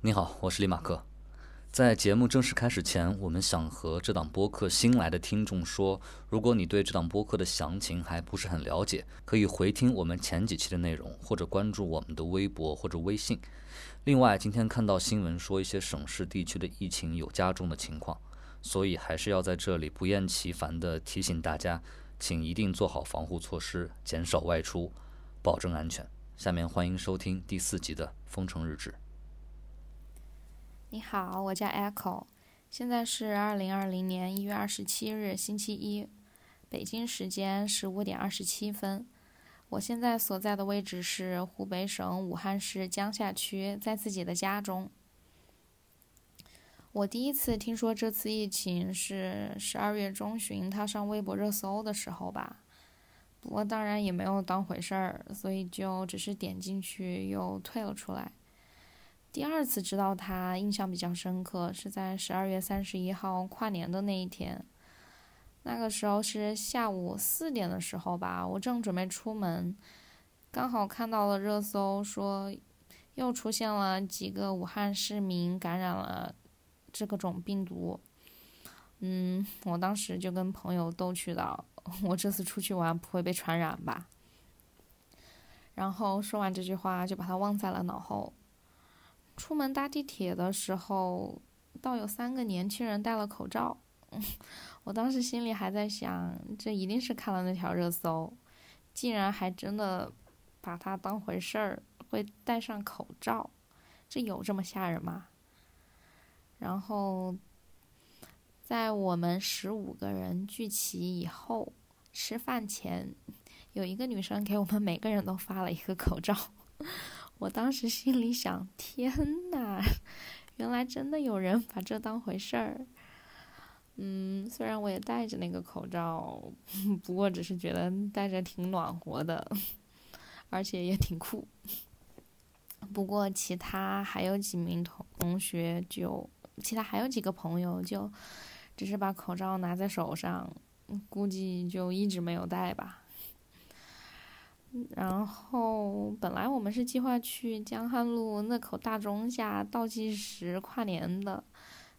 你好，我是李马克。在节目正式开始前，我们想和这档播客新来的听众说，如果你对这档播客的详情还不是很了解，可以回听我们前几期的内容，或者关注我们的微博或者微信。另外，今天看到新闻说一些省市地区的疫情有加重的情况，所以还是要在这里不厌其烦地提醒大家，请一定做好防护措施，减少外出，保证安全。下面欢迎收听第四集的《封城日志》。你好，我叫 Echo，现在是二零二零年一月二十七日星期一，北京时间十五点二十七分。我现在所在的位置是湖北省武汉市江夏区，在自己的家中。我第一次听说这次疫情是十二月中旬，他上微博热搜的时候吧。不过当然也没有当回事儿，所以就只是点进去又退了出来。第二次知道他，印象比较深刻，是在十二月三十一号跨年的那一天。那个时候是下午四点的时候吧，我正准备出门，刚好看到了热搜，说又出现了几个武汉市民感染了这个种病毒。嗯，我当时就跟朋友逗趣道：“ 我这次出去玩不会被传染吧？”然后说完这句话，就把它忘在了脑后。出门搭地铁的时候，倒有三个年轻人戴了口罩。我当时心里还在想，这一定是看了那条热搜，竟然还真的把它当回事儿，会戴上口罩，这有这么吓人吗？然后，在我们十五个人聚齐以后，吃饭前，有一个女生给我们每个人都发了一个口罩。我当时心里想：天呐，原来真的有人把这当回事儿。嗯，虽然我也戴着那个口罩，不过只是觉得戴着挺暖和的，而且也挺酷。不过其他还有几名同同学就，其他还有几个朋友就，只是把口罩拿在手上，估计就一直没有戴吧。然后本来我们是计划去江汉路那口大钟下倒计时跨年的，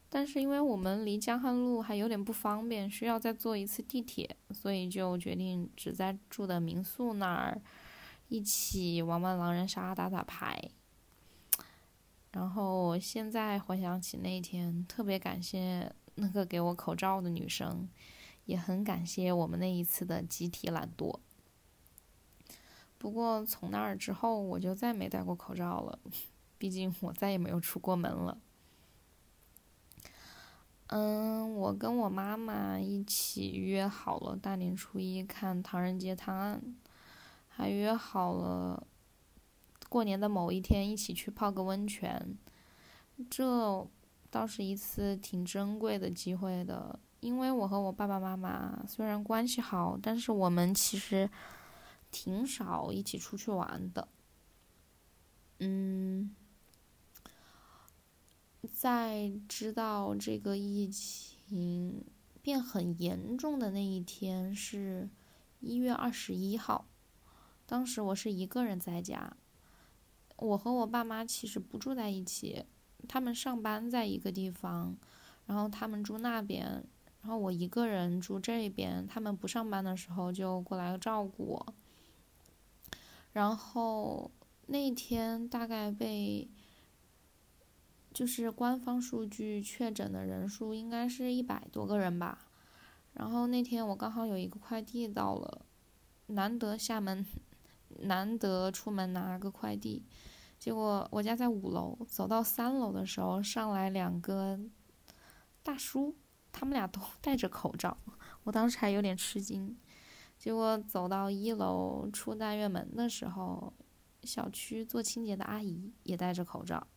但是因为我们离江汉路还有点不方便，需要再坐一次地铁，所以就决定只在住的民宿那儿一起玩玩狼人杀、打打牌。然后现在回想起那一天，特别感谢那个给我口罩的女生，也很感谢我们那一次的集体懒惰。不过从那儿之后，我就再没戴过口罩了。毕竟我再也没有出过门了。嗯，我跟我妈妈一起约好了大年初一看《唐人街探案》，还约好了过年的某一天一起去泡个温泉。这倒是一次挺珍贵的机会的，因为我和我爸爸妈妈虽然关系好，但是我们其实。挺少一起出去玩的，嗯，在知道这个疫情变很严重的那一天是一月二十一号，当时我是一个人在家，我和我爸妈其实不住在一起，他们上班在一个地方，然后他们住那边，然后我一个人住这边，他们不上班的时候就过来照顾我。然后那天大概被，就是官方数据确诊的人数应该是一百多个人吧。然后那天我刚好有一个快递到了，难得厦门，难得出门拿个快递，结果我家在五楼，走到三楼的时候上来两个大叔，他们俩都戴着口罩，我当时还有点吃惊。结果走到一楼出单元门的时候，小区做清洁的阿姨也戴着口罩。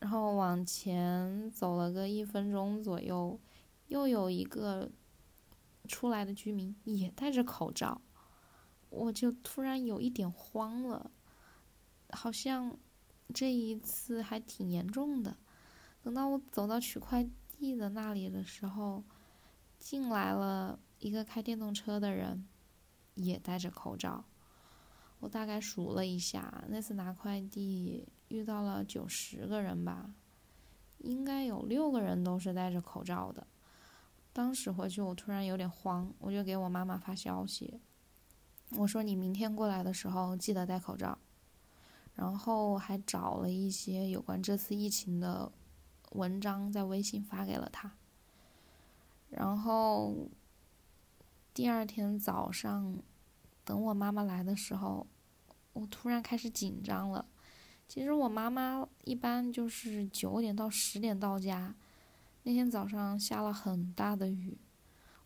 然后往前走了个一分钟左右，又有一个出来的居民也戴着口罩，我就突然有一点慌了，好像这一次还挺严重的。等到我走到取快递的那里的时候，进来了。一个开电动车的人也戴着口罩。我大概数了一下，那次拿快递遇到了九十个人吧，应该有六个人都是戴着口罩的。当时回去我突然有点慌，我就给我妈妈发消息，我说你明天过来的时候记得戴口罩。然后还找了一些有关这次疫情的文章，在微信发给了她。然后第二天早上，等我妈妈来的时候，我突然开始紧张了。其实我妈妈一般就是九点到十点到家，那天早上下了很大的雨，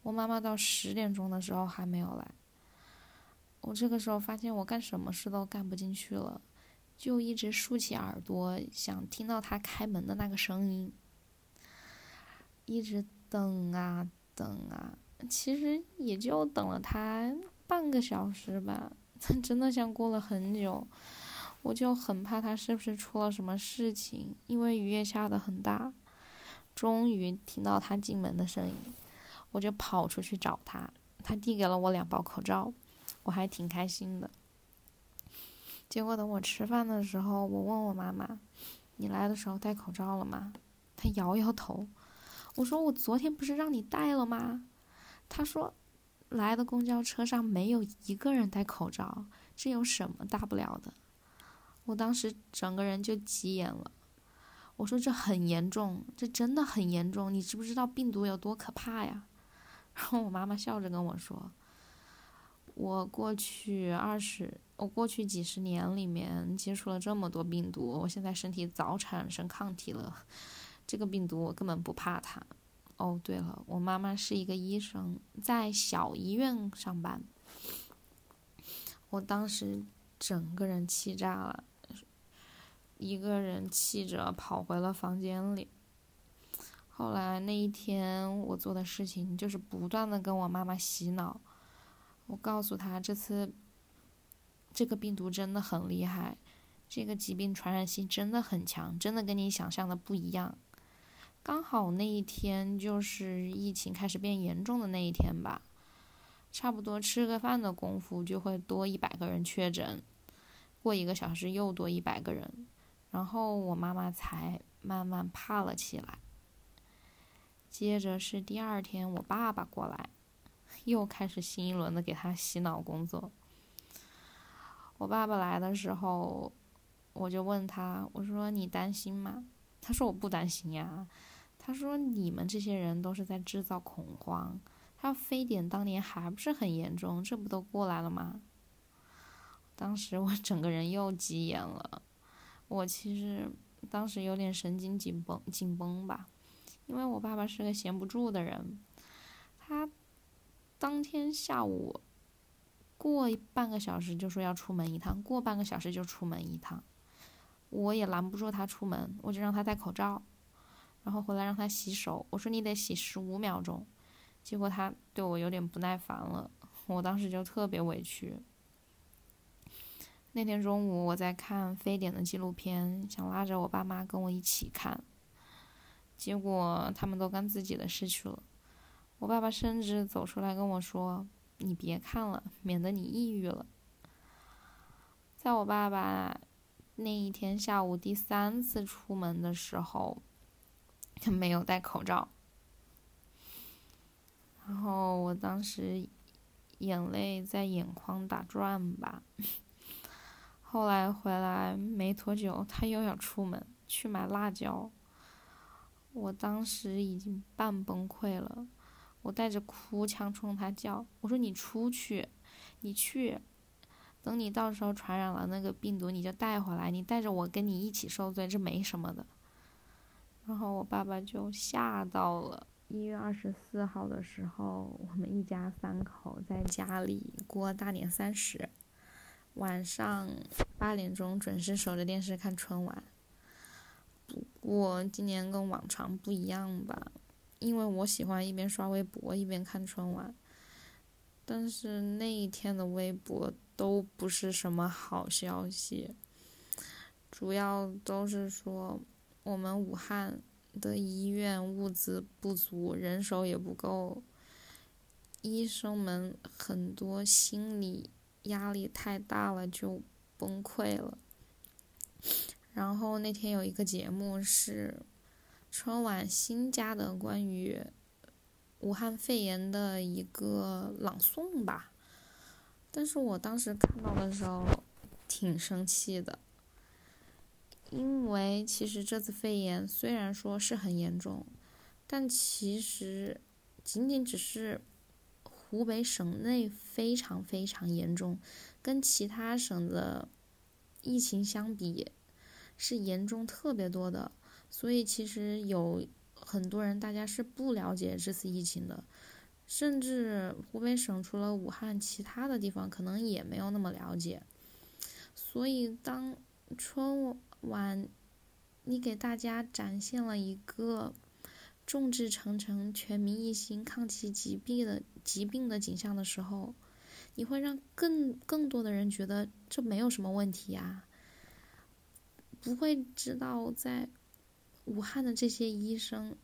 我妈妈到十点钟的时候还没有来。我这个时候发现我干什么事都干不进去了。就一直竖起耳朵，想听到她开门的那个声音。一直等啊等啊，其实也就等了他半个小时吧，真的像过了很久。我就很怕他是不是出了什么事情，因为雨也下得很大。终于听到他进门的声音，我就跑出去找他。他递给了我两包口罩，我还挺开心的。结果等我吃饭的时候，我问我妈妈：“你来的时候戴口罩了吗？”她摇摇头。我说：“我昨天不是让你戴了吗？”他说：“来的公交车上没有一个人戴口罩，这有什么大不了的？”我当时整个人就急眼了。我说：“这很严重，这真的很严重，你知不知道病毒有多可怕呀？” 然后我妈妈笑着跟我说：“我过去二十。”我过去几十年里面接触了这么多病毒，我现在身体早产生抗体了。这个病毒我根本不怕它。哦，对了，我妈妈是一个医生，在小医院上班。我当时整个人气炸了，一个人气着跑回了房间里。后来那一天我做的事情就是不断的跟我妈妈洗脑，我告诉她这次。这个病毒真的很厉害，这个疾病传染性真的很强，真的跟你想象的不一样。刚好那一天就是疫情开始变严重的那一天吧，差不多吃个饭的功夫就会多一百个人确诊，过一个小时又多一百个人，然后我妈妈才慢慢怕了起来。接着是第二天，我爸爸过来，又开始新一轮的给他洗脑工作。我爸爸来的时候，我就问他，我说你担心吗？他说我不担心呀。他说你们这些人都是在制造恐慌。他非典当年还不是很严重，这不都过来了吗？当时我整个人又急眼了。我其实当时有点神经紧绷紧绷吧，因为我爸爸是个闲不住的人。他当天下午。过半个小时就说要出门一趟，过半个小时就出门一趟，我也拦不住他出门，我就让他戴口罩，然后回来让他洗手，我说你得洗十五秒钟，结果他对我有点不耐烦了，我当时就特别委屈。那天中午我在看非典的纪录片，想拉着我爸妈跟我一起看，结果他们都干自己的事去了，我爸爸甚至走出来跟我说。你别看了，免得你抑郁了。在我爸爸那一天下午第三次出门的时候，他没有戴口罩，然后我当时眼泪在眼眶打转吧。后来回来没多久，他又要出门去买辣椒，我当时已经半崩溃了。我带着哭腔冲他叫：“我说你出去，你去，等你到时候传染了那个病毒，你就带回来，你带着我跟你一起受罪，这没什么的。”然后我爸爸就吓到了。一月二十四号的时候，我们一家三口在家里过大年三十，晚上八点钟准时守着电视看春晚。不过今年跟往常不一样吧。因为我喜欢一边刷微博一边看春晚，但是那一天的微博都不是什么好消息，主要都是说我们武汉的医院物资不足，人手也不够，医生们很多心理压力太大了就崩溃了，然后那天有一个节目是春晚新加的关于武汉肺炎的一个朗诵吧，但是我当时看到的时候挺生气的，因为其实这次肺炎虽然说是很严重，但其实仅仅只是湖北省内非常非常严重，跟其他省的疫情相比。是严重特别多的，所以其实有很多人大家是不了解这次疫情的，甚至湖北省除了武汉，其他的地方可能也没有那么了解。所以当春晚你给大家展现了一个众志成城、全民一心抗击疾病的疾病的景象的时候，你会让更更多的人觉得这没有什么问题呀。不会知道在武汉的这些医生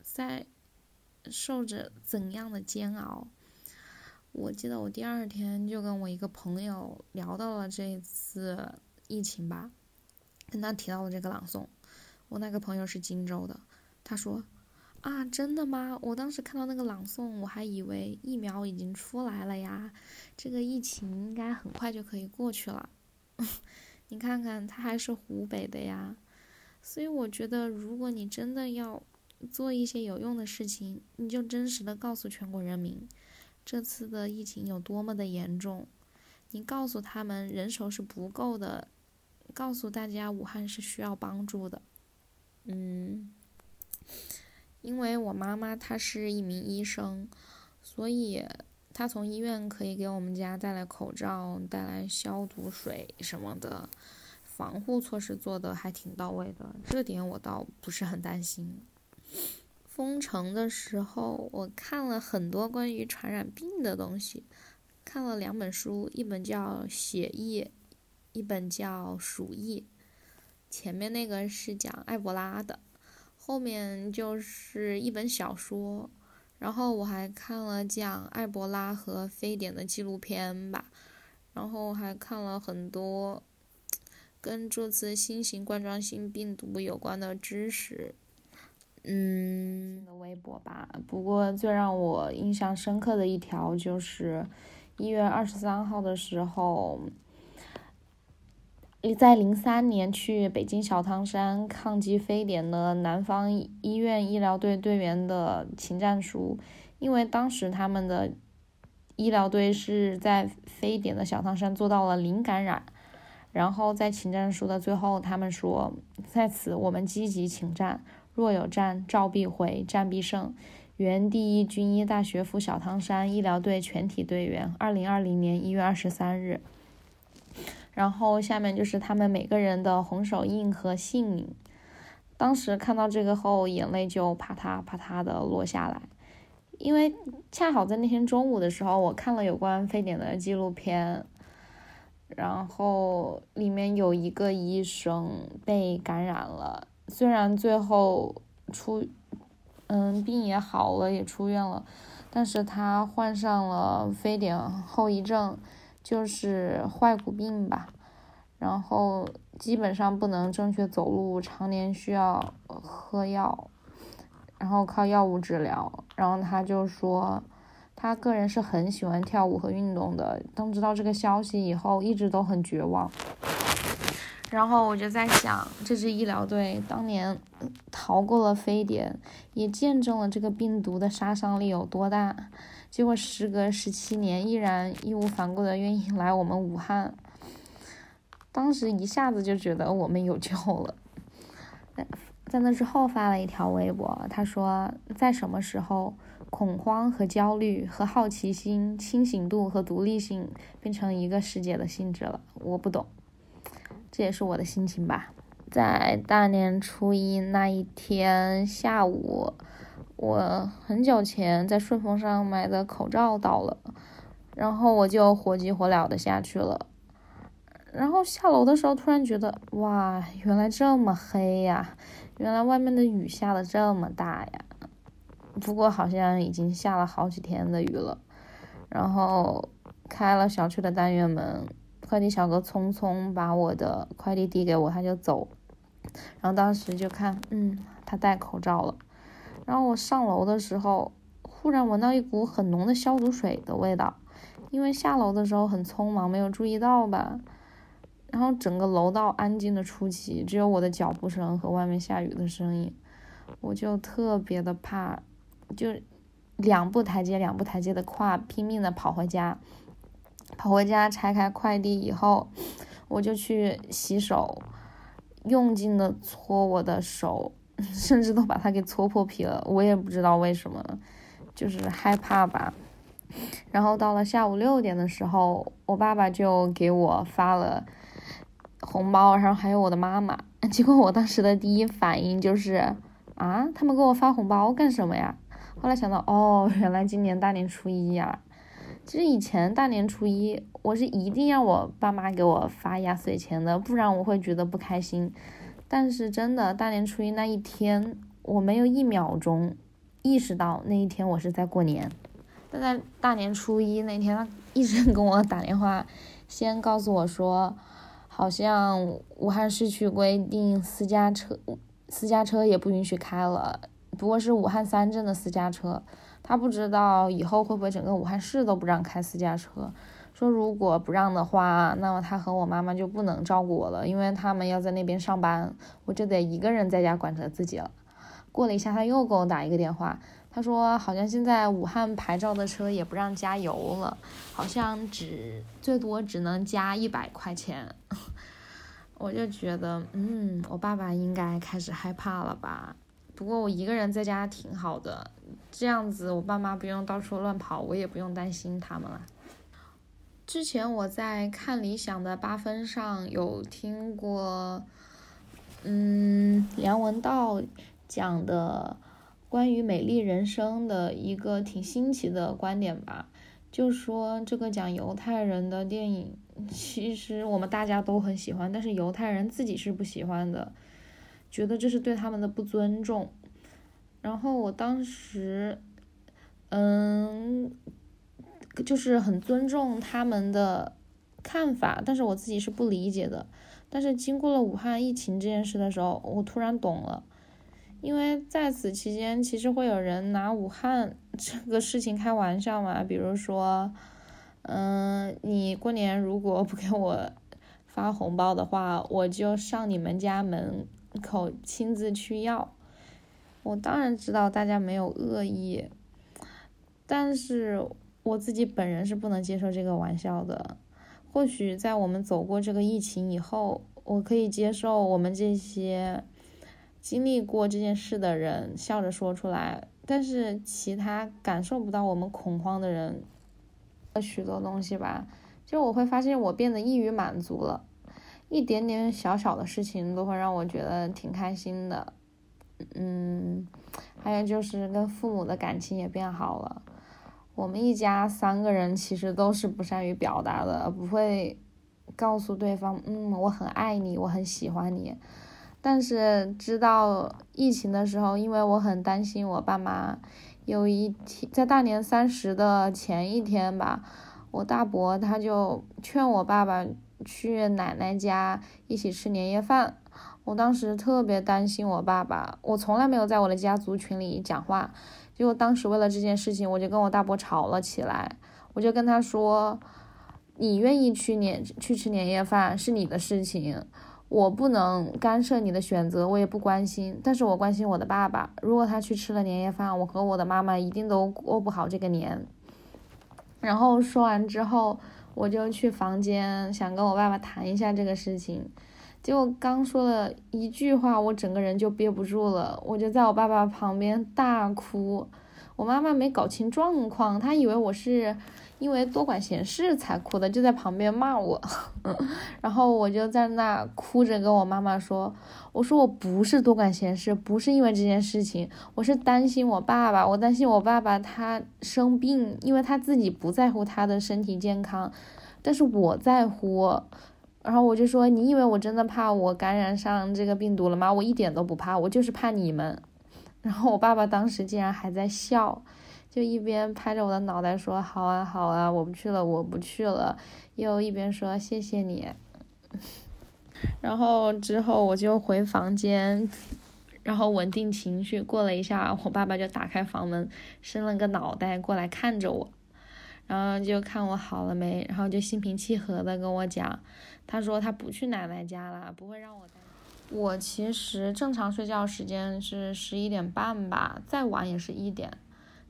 在受着怎样的煎熬。我记得我第二天就跟我一个朋友聊到了这次疫情吧，跟他提到了这个朗诵。我那个朋友是荆州的，他说：“啊，真的吗？我当时看到那个朗诵，我还以为疫苗已经出来了呀，这个疫情应该很快就可以过去了。”你看看，他还是湖北的呀，所以我觉得，如果你真的要做一些有用的事情，你就真实的告诉全国人民，这次的疫情有多么的严重，你告诉他们人手是不够的，告诉大家武汉是需要帮助的，嗯，因为我妈妈她是一名医生，所以。她从医院可以给我们家带来口罩、带来消毒水什么的，防护措施做的还挺到位的，这点我倒不是很担心。封城的时候，我看了很多关于传染病的东西，看了两本书，一本叫《血疫》，一本叫《鼠疫》。前面那个是讲埃博拉的，后面就是一本小说。然后我还看了讲埃博拉和非典的纪录片吧，然后还看了很多跟这次新型冠状性病毒有关的知识，嗯，微博吧。不过最让我印象深刻的一条就是一月二十三号的时候。在零三年去北京小汤山抗击非典的南方医院医疗队队员的请战书，因为当时他们的医疗队是在非典的小汤山做到了零感染，然后在请战书的最后，他们说：“在此我们积极请战，若有战，召必回，战必胜。”原第一军医大学附小汤山医疗队全体队员，二零二零年一月二十三日。然后下面就是他们每个人的红手印和姓名。当时看到这个后，眼泪就啪嗒啪嗒的落下来，因为恰好在那天中午的时候，我看了有关非典的纪录片，然后里面有一个医生被感染了，虽然最后出，嗯，病也好了，也出院了，但是他患上了非典后遗症。就是坏骨病吧，然后基本上不能正确走路，常年需要喝药，然后靠药物治疗。然后他就说，他个人是很喜欢跳舞和运动的。当知道这个消息以后，一直都很绝望。然后我就在想，这支医疗队当年逃过了非典，也见证了这个病毒的杀伤力有多大。结果时隔十七年，依然义无反顾的愿意来我们武汉。当时一下子就觉得我们有救了。在在那之后发了一条微博，他说：“在什么时候，恐慌和焦虑和好奇心、清醒度和独立性变成一个世界的性质了？我不懂。这也是我的心情吧。”在大年初一那一天下午。我很久前在顺丰上买的口罩到了，然后我就火急火燎的下去了。然后下楼的时候，突然觉得，哇，原来这么黑呀！原来外面的雨下的这么大呀！不过好像已经下了好几天的雨了。然后开了小区的单元门，快递小哥匆匆把我的快递递给我，他就走。然后当时就看，嗯，他戴口罩了。然后我上楼的时候，忽然闻到一股很浓的消毒水的味道，因为下楼的时候很匆忙，没有注意到吧。然后整个楼道安静的出奇，只有我的脚步声和外面下雨的声音，我就特别的怕，就两步台阶两步台阶的跨，拼命的跑回家。跑回家拆开快递以后，我就去洗手，用劲的搓我的手，甚至都把它给搓破皮了。我也不知道为什么，就是害怕吧。然后到了下午六点的时候，我爸爸就给我发了红包，然后还有我的妈妈。结果我当时的第一反应就是啊，他们给我发红包干什么呀？后来想到，哦，原来今年大年初一呀。其实以前大年初一，我是一定要我爸妈给我发压岁钱的，不然我会觉得不开心。但是真的，大年初一那一天，我没有一秒钟意识到那一天我是在过年。但在大年初一那天，他一直跟我打电话，先告诉我说，好像武汉市区规定私家车私家车也不允许开了，不过是武汉三镇的私家车。他不知道以后会不会整个武汉市都不让开私家车，说如果不让的话，那么他和我妈妈就不能照顾我了，因为他们要在那边上班，我就得一个人在家管着自己了。过了一下，他又给我打一个电话，他说好像现在武汉牌照的车也不让加油了，好像只最多只能加一百块钱。我就觉得，嗯，我爸爸应该开始害怕了吧。不过我一个人在家挺好的，这样子我爸妈不用到处乱跑，我也不用担心他们了。之前我在看理想的八分上有听过，嗯，梁文道讲的关于美丽人生的一个挺新奇的观点吧，就说这个讲犹太人的电影，其实我们大家都很喜欢，但是犹太人自己是不喜欢的。觉得这是对他们的不尊重，然后我当时，嗯，就是很尊重他们的看法，但是我自己是不理解的。但是经过了武汉疫情这件事的时候，我突然懂了，因为在此期间，其实会有人拿武汉 这个事情开玩笑嘛，比如说，嗯，你过年如果不给我发红包的话，我就上你们家门。口亲自去要，我当然知道大家没有恶意，但是我自己本人是不能接受这个玩笑的。或许在我们走过这个疫情以后，我可以接受我们这些经历过这件事的人笑着说出来，但是其他感受不到我们恐慌的人，许多东西吧，就我会发现我变得易于满足了。一点点小小的事情都会让我觉得挺开心的，嗯，还有就是跟父母的感情也变好了。我们一家三个人其实都是不善于表达的，不会告诉对方，嗯，我很爱你，我很喜欢你。但是知道疫情的时候，因为我很担心我爸妈，有一天在大年三十的前一天吧，我大伯他就劝我爸爸。去奶奶家一起吃年夜饭，我当时特别担心我爸爸，我从来没有在我的家族群里讲话，结果当时为了这件事情，我就跟我大伯吵了起来，我就跟他说，你愿意去年去吃年夜饭是你的事情，我不能干涉你的选择，我也不关心，但是我关心我的爸爸，如果他去吃了年夜饭，我和我的妈妈一定都过不好这个年。然后说完之后。我就去房间，想跟我爸爸谈一下这个事情，结果刚说了一句话，我整个人就憋不住了，我就在我爸爸旁边大哭。我妈妈没搞清状况，她以为我是因为多管闲事才哭的，就在旁边骂我。然后我就在那哭着跟我妈妈说：“我说我不是多管闲事，不是因为这件事情，我是担心我爸爸，我担心我爸爸他生病，因为他自己不在乎他的身体健康，但是我在乎。”然后我就说：“你以为我真的怕我感染上这个病毒了吗？我一点都不怕，我就是怕你们。”然后我爸爸当时竟然还在笑，就一边拍着我的脑袋说好啊好啊，我不去了我不去了，又一边说谢谢你。然后之后我就回房间，然后稳定情绪。过了一下，我爸爸就打开房门，伸了个脑袋过来看着我，然后就看我好了没，然后就心平气和的跟我讲，他说他不去奶奶家了，不会让我。我其实正常睡觉时间是十一点半吧，再晚也是一点。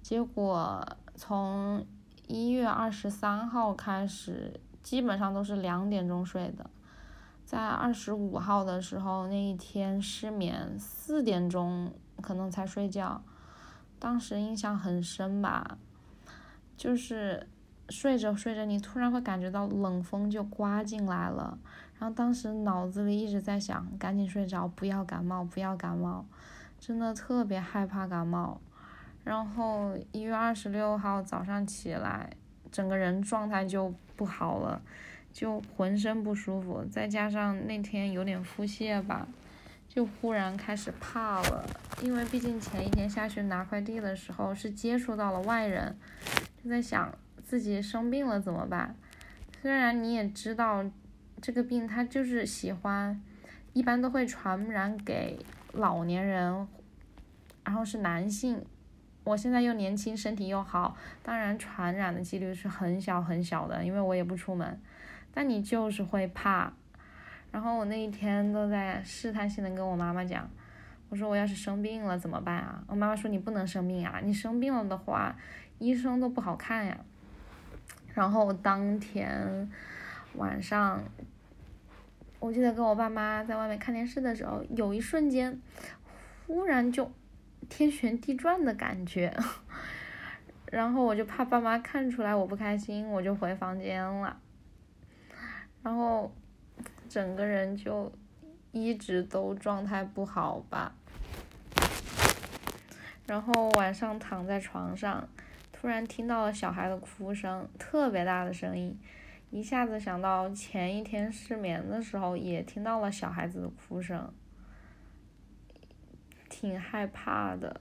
结果从一月二十三号开始，基本上都是两点钟睡的。在二十五号的时候，那一天失眠，四点钟可能才睡觉。当时印象很深吧，就是睡着睡着，你突然会感觉到冷风就刮进来了。然后当时脑子里一直在想，赶紧睡着，不要感冒，不要感冒，真的特别害怕感冒。然后一月二十六号早上起来，整个人状态就不好了，就浑身不舒服，再加上那天有点腹泻吧，就忽然开始怕了，因为毕竟前一天下去拿快递的时候是接触到了外人，就在想自己生病了怎么办。虽然你也知道。这个病它就是喜欢，一般都会传染给老年人，然后是男性。我现在又年轻，身体又好，当然传染的几率是很小很小的，因为我也不出门。但你就是会怕。然后我那一天都在试探性的跟我妈妈讲，我说我要是生病了怎么办啊？我妈妈说你不能生病啊，你生病了的话，医生都不好看呀。然后当天。晚上，我记得跟我爸妈在外面看电视的时候，有一瞬间，忽然就天旋地转的感觉，然后我就怕爸妈看出来我不开心，我就回房间了，然后整个人就一直都状态不好吧，然后晚上躺在床上，突然听到了小孩的哭声，特别大的声音。一下子想到前一天失眠的时候，也听到了小孩子的哭声，挺害怕的。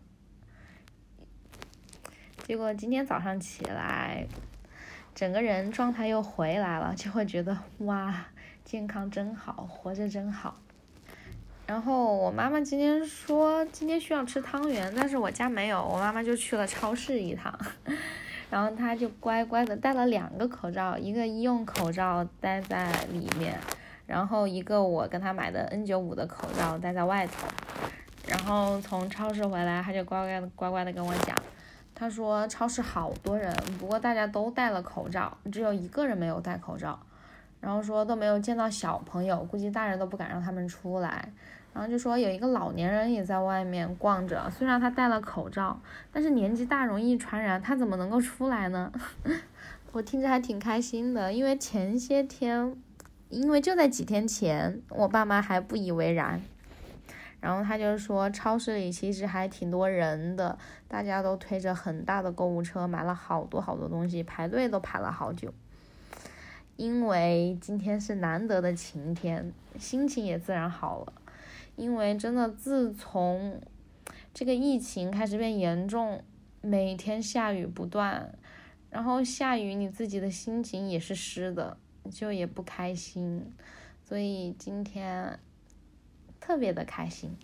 结果今天早上起来，整个人状态又回来了，就会觉得哇，健康真好，活着真好。然后我妈妈今天说今天需要吃汤圆，但是我家没有，我妈妈就去了超市一趟。然后他就乖乖的戴了两个口罩，一个医用口罩戴在里面，然后一个我跟他买的 N95 的口罩戴在外头。然后从超市回来，他就乖乖的乖乖的跟我讲，他说超市好多人，不过大家都戴了口罩，只有一个人没有戴口罩。然后说都没有见到小朋友，估计大人都不敢让他们出来。然后就说有一个老年人也在外面逛着，虽然他戴了口罩，但是年纪大容易传染，他怎么能够出来呢？我听着还挺开心的，因为前些天，因为就在几天前，我爸妈还不以为然。然后他就说超市里其实还挺多人的，大家都推着很大的购物车，买了好多好多东西，排队都排了好久。因为今天是难得的晴天，心情也自然好了。因为真的，自从这个疫情开始变严重，每天下雨不断，然后下雨你自己的心情也是湿的，就也不开心，所以今天特别的开心。